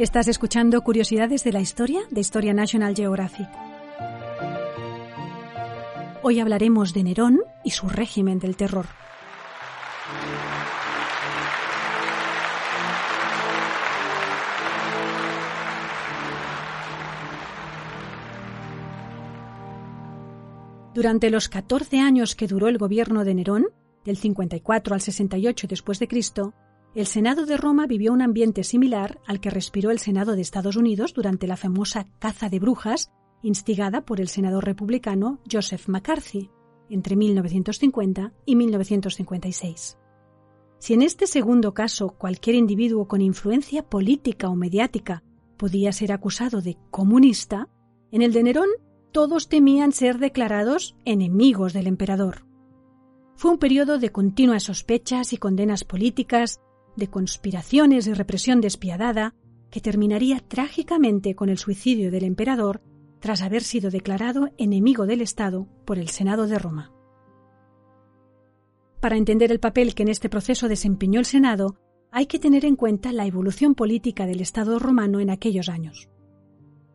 Estás escuchando Curiosidades de la Historia de Historia National Geographic. Hoy hablaremos de Nerón y su régimen del terror. Durante los 14 años que duró el gobierno de Nerón, del 54 al 68 después de Cristo, el Senado de Roma vivió un ambiente similar al que respiró el Senado de Estados Unidos durante la famosa caza de brujas instigada por el senador republicano Joseph McCarthy entre 1950 y 1956. Si en este segundo caso cualquier individuo con influencia política o mediática podía ser acusado de comunista, en el de Nerón todos temían ser declarados enemigos del emperador. Fue un periodo de continuas sospechas y condenas políticas, de conspiraciones y represión despiadada, que terminaría trágicamente con el suicidio del emperador tras haber sido declarado enemigo del Estado por el Senado de Roma. Para entender el papel que en este proceso desempeñó el Senado, hay que tener en cuenta la evolución política del Estado romano en aquellos años.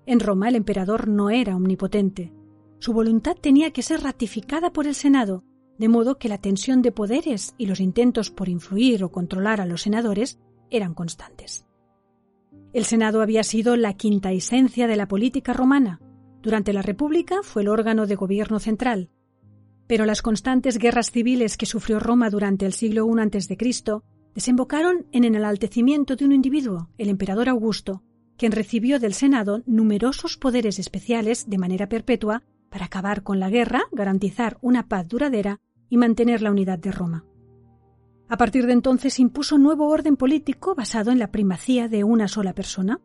En Roma el emperador no era omnipotente. Su voluntad tenía que ser ratificada por el Senado, de modo que la tensión de poderes y los intentos por influir o controlar a los senadores eran constantes. El Senado había sido la quinta esencia de la política romana. Durante la República fue el órgano de gobierno central. Pero las constantes guerras civiles que sufrió Roma durante el siglo I a.C. desembocaron en el enaltecimiento de un individuo, el emperador Augusto, quien recibió del Senado numerosos poderes especiales de manera perpetua para acabar con la guerra, garantizar una paz duradera y mantener la unidad de Roma. A partir de entonces impuso nuevo orden político basado en la primacía de una sola persona.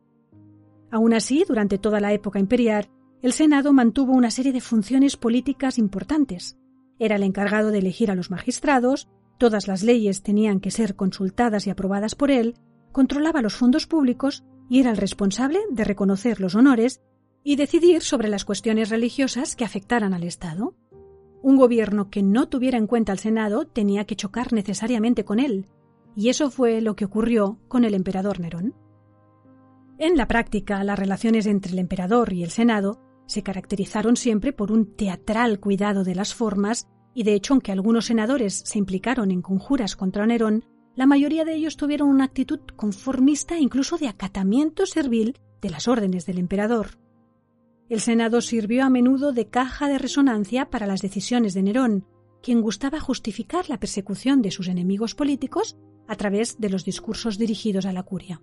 Aún así, durante toda la época imperial, el Senado mantuvo una serie de funciones políticas importantes. Era el encargado de elegir a los magistrados, todas las leyes tenían que ser consultadas y aprobadas por él, controlaba los fondos públicos y era el responsable de reconocer los honores y decidir sobre las cuestiones religiosas que afectaran al Estado. Un gobierno que no tuviera en cuenta al Senado tenía que chocar necesariamente con él, y eso fue lo que ocurrió con el emperador Nerón. En la práctica, las relaciones entre el emperador y el Senado se caracterizaron siempre por un teatral cuidado de las formas, y de hecho, aunque algunos senadores se implicaron en conjuras contra Nerón, la mayoría de ellos tuvieron una actitud conformista e incluso de acatamiento servil de las órdenes del emperador. El Senado sirvió a menudo de caja de resonancia para las decisiones de Nerón, quien gustaba justificar la persecución de sus enemigos políticos a través de los discursos dirigidos a la curia.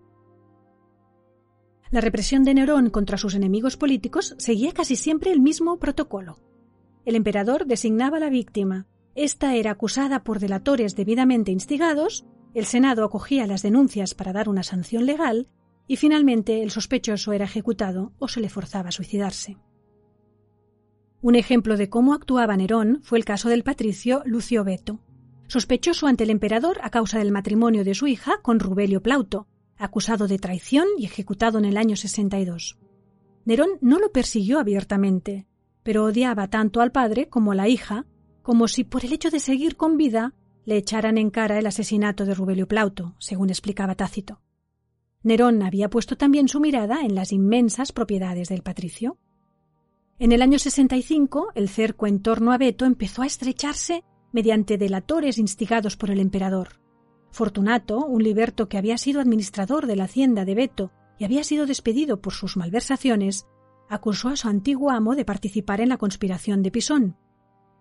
La represión de Nerón contra sus enemigos políticos seguía casi siempre el mismo protocolo. El emperador designaba a la víctima. Esta era acusada por delatores debidamente instigados el Senado acogía las denuncias para dar una sanción legal y finalmente el sospechoso era ejecutado o se le forzaba a suicidarse. Un ejemplo de cómo actuaba Nerón fue el caso del patricio Lucio Veto, sospechoso ante el emperador a causa del matrimonio de su hija con Rubelio Plauto, acusado de traición y ejecutado en el año 62. Nerón no lo persiguió abiertamente, pero odiaba tanto al padre como a la hija, como si por el hecho de seguir con vida le echaran en cara el asesinato de Rubelio Plauto, según explicaba Tácito. Nerón había puesto también su mirada en las inmensas propiedades del patricio. En el año 65, el cerco en torno a Beto empezó a estrecharse mediante delatores instigados por el emperador. Fortunato, un liberto que había sido administrador de la hacienda de Beto y había sido despedido por sus malversaciones, acusó a su antiguo amo de participar en la conspiración de Pisón.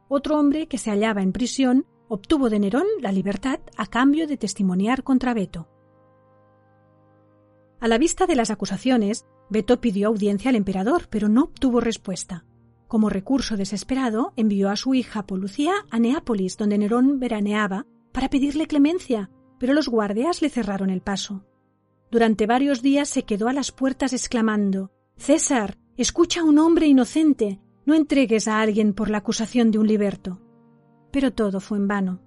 Otro hombre que se hallaba en prisión obtuvo de Nerón la libertad a cambio de testimoniar contra Beto. A la vista de las acusaciones, Beto pidió audiencia al emperador, pero no obtuvo respuesta. Como recurso desesperado, envió a su hija Polucia a Neápolis, donde Nerón veraneaba, para pedirle clemencia, pero los guardias le cerraron el paso. Durante varios días se quedó a las puertas exclamando César, escucha a un hombre inocente, no entregues a alguien por la acusación de un liberto pero todo fue en vano.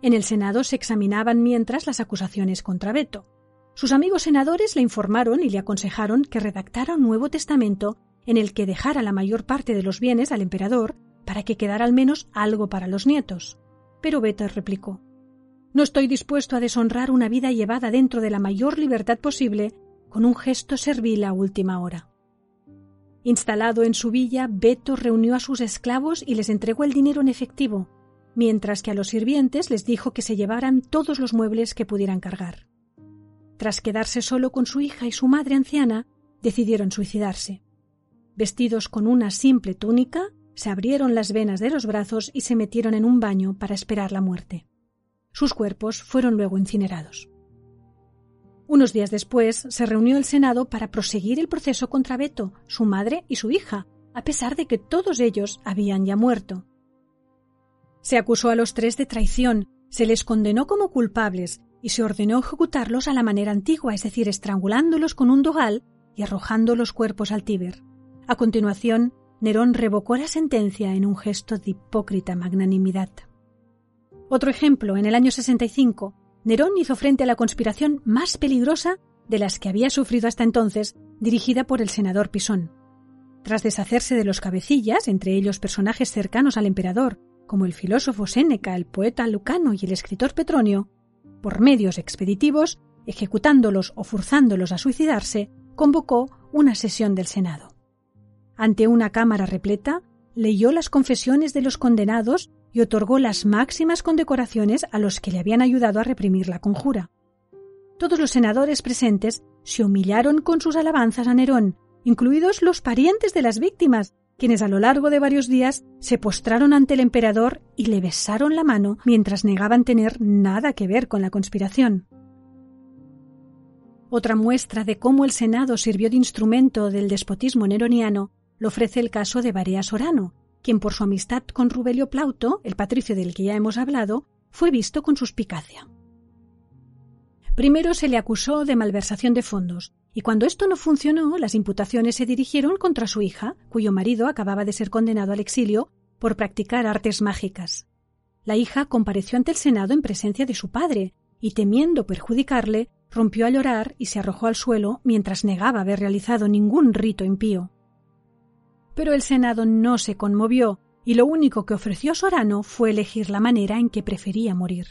En el Senado se examinaban mientras las acusaciones contra Beto. Sus amigos senadores le informaron y le aconsejaron que redactara un nuevo testamento en el que dejara la mayor parte de los bienes al emperador para que quedara al menos algo para los nietos. Pero Beto replicó No estoy dispuesto a deshonrar una vida llevada dentro de la mayor libertad posible con un gesto servil a última hora. Instalado en su villa, Beto reunió a sus esclavos y les entregó el dinero en efectivo, mientras que a los sirvientes les dijo que se llevaran todos los muebles que pudieran cargar. Tras quedarse solo con su hija y su madre anciana, decidieron suicidarse. Vestidos con una simple túnica, se abrieron las venas de los brazos y se metieron en un baño para esperar la muerte. Sus cuerpos fueron luego incinerados. Unos días después se reunió el Senado para proseguir el proceso contra Beto, su madre y su hija, a pesar de que todos ellos habían ya muerto. Se acusó a los tres de traición, se les condenó como culpables y se ordenó ejecutarlos a la manera antigua, es decir, estrangulándolos con un dogal y arrojando los cuerpos al Tíber. A continuación, Nerón revocó la sentencia en un gesto de hipócrita magnanimidad. Otro ejemplo, en el año 65, Nerón hizo frente a la conspiración más peligrosa de las que había sufrido hasta entonces, dirigida por el senador Pisón. Tras deshacerse de los cabecillas, entre ellos personajes cercanos al emperador, como el filósofo Séneca, el poeta Lucano y el escritor Petronio, por medios expeditivos, ejecutándolos o forzándolos a suicidarse, convocó una sesión del Senado. Ante una cámara repleta, leyó las confesiones de los condenados y otorgó las máximas condecoraciones a los que le habían ayudado a reprimir la conjura. Todos los senadores presentes se humillaron con sus alabanzas a Nerón, incluidos los parientes de las víctimas, quienes a lo largo de varios días se postraron ante el emperador y le besaron la mano mientras negaban tener nada que ver con la conspiración. Otra muestra de cómo el Senado sirvió de instrumento del despotismo neroniano lo ofrece el caso de Barea Sorano, quien por su amistad con Rubelio Plauto, el patricio del que ya hemos hablado, fue visto con suspicacia. Primero se le acusó de malversación de fondos, y cuando esto no funcionó, las imputaciones se dirigieron contra su hija, cuyo marido acababa de ser condenado al exilio por practicar artes mágicas. La hija compareció ante el Senado en presencia de su padre, y temiendo perjudicarle, rompió a llorar y se arrojó al suelo mientras negaba haber realizado ningún rito impío pero el Senado no se conmovió y lo único que ofreció Sorano fue elegir la manera en que prefería morir.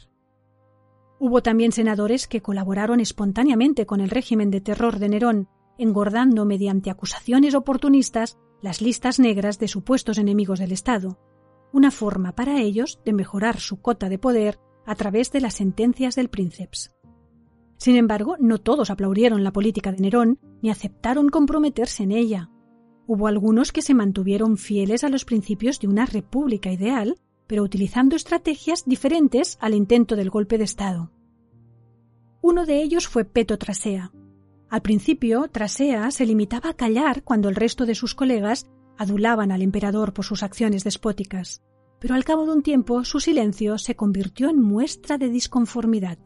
Hubo también senadores que colaboraron espontáneamente con el régimen de terror de Nerón, engordando mediante acusaciones oportunistas las listas negras de supuestos enemigos del Estado, una forma para ellos de mejorar su cota de poder a través de las sentencias del princeps. Sin embargo, no todos aplaudieron la política de Nerón ni aceptaron comprometerse en ella. Hubo algunos que se mantuvieron fieles a los principios de una república ideal, pero utilizando estrategias diferentes al intento del golpe de Estado. Uno de ellos fue Peto Trasea. Al principio, Trasea se limitaba a callar cuando el resto de sus colegas adulaban al emperador por sus acciones despóticas, pero al cabo de un tiempo su silencio se convirtió en muestra de disconformidad.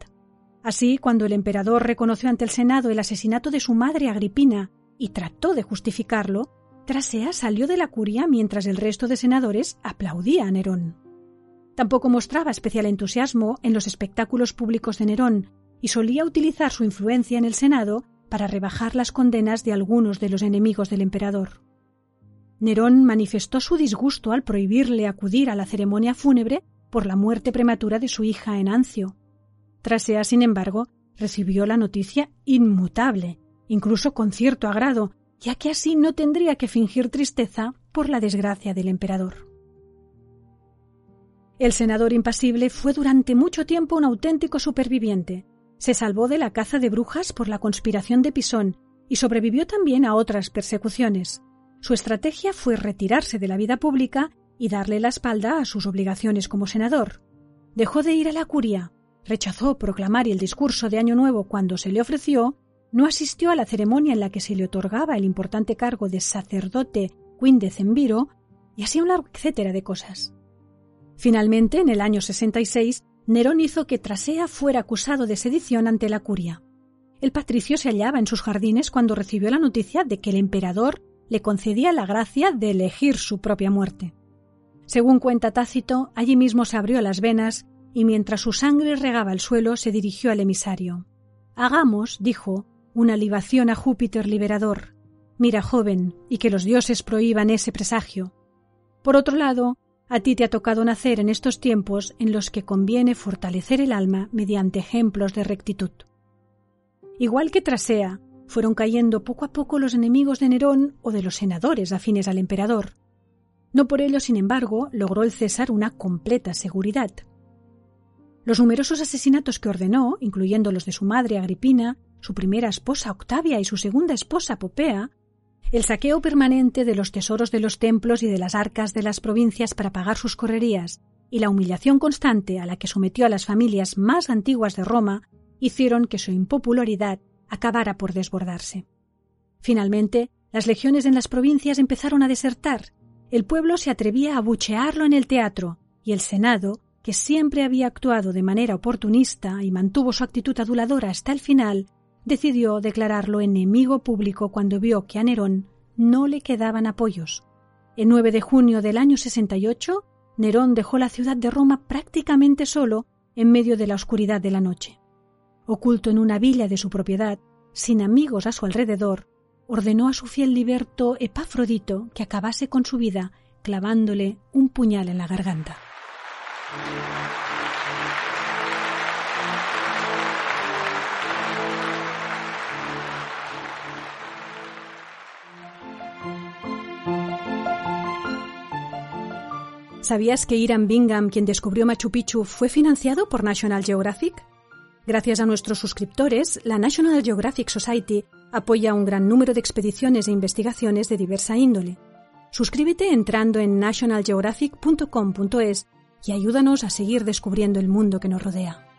Así, cuando el emperador reconoció ante el Senado el asesinato de su madre Agripina y trató de justificarlo, Trasea salió de la curia mientras el resto de senadores aplaudía a Nerón. Tampoco mostraba especial entusiasmo en los espectáculos públicos de Nerón y solía utilizar su influencia en el Senado para rebajar las condenas de algunos de los enemigos del emperador. Nerón manifestó su disgusto al prohibirle acudir a la ceremonia fúnebre por la muerte prematura de su hija Enancio. Trasea, sin embargo, recibió la noticia inmutable, incluso con cierto agrado, ya que así no tendría que fingir tristeza por la desgracia del emperador. El senador impasible fue durante mucho tiempo un auténtico superviviente. Se salvó de la caza de brujas por la conspiración de Pisón y sobrevivió también a otras persecuciones. Su estrategia fue retirarse de la vida pública y darle la espalda a sus obligaciones como senador. Dejó de ir a la curia, rechazó proclamar el discurso de Año Nuevo cuando se le ofreció no asistió a la ceremonia en la que se le otorgaba el importante cargo de sacerdote Quindecembiro y así un largo etcétera de cosas. Finalmente, en el año 66, Nerón hizo que Trasea fuera acusado de sedición ante la curia. El patricio se hallaba en sus jardines cuando recibió la noticia de que el emperador le concedía la gracia de elegir su propia muerte. Según cuenta Tácito, allí mismo se abrió las venas y mientras su sangre regaba el suelo se dirigió al emisario. Hagamos, dijo, una libación a Júpiter liberador. Mira, joven, y que los dioses prohíban ese presagio. Por otro lado, a ti te ha tocado nacer en estos tiempos en los que conviene fortalecer el alma mediante ejemplos de rectitud. Igual que Trasea, fueron cayendo poco a poco los enemigos de Nerón o de los senadores afines al emperador. No por ello, sin embargo, logró el César una completa seguridad. Los numerosos asesinatos que ordenó, incluyendo los de su madre Agripina, su primera esposa Octavia y su segunda esposa Popea, el saqueo permanente de los tesoros de los templos y de las arcas de las provincias para pagar sus correrías y la humillación constante a la que sometió a las familias más antiguas de Roma hicieron que su impopularidad acabara por desbordarse. Finalmente, las legiones en las provincias empezaron a desertar, el pueblo se atrevía a buchearlo en el teatro, y el Senado, que siempre había actuado de manera oportunista y mantuvo su actitud aduladora hasta el final, decidió declararlo enemigo público cuando vio que a Nerón no le quedaban apoyos. El 9 de junio del año 68, Nerón dejó la ciudad de Roma prácticamente solo en medio de la oscuridad de la noche oculto en una villa de su propiedad, sin amigos a su alrededor, ordenó a su fiel liberto Epafrodito que acabase con su vida clavándole un puñal en la garganta. ¿Sabías que Iram Bingham, quien descubrió Machu Picchu, fue financiado por National Geographic? Gracias a nuestros suscriptores, la National Geographic Society apoya un gran número de expediciones e investigaciones de diversa índole. Suscríbete entrando en nationalgeographic.com.es y ayúdanos a seguir descubriendo el mundo que nos rodea.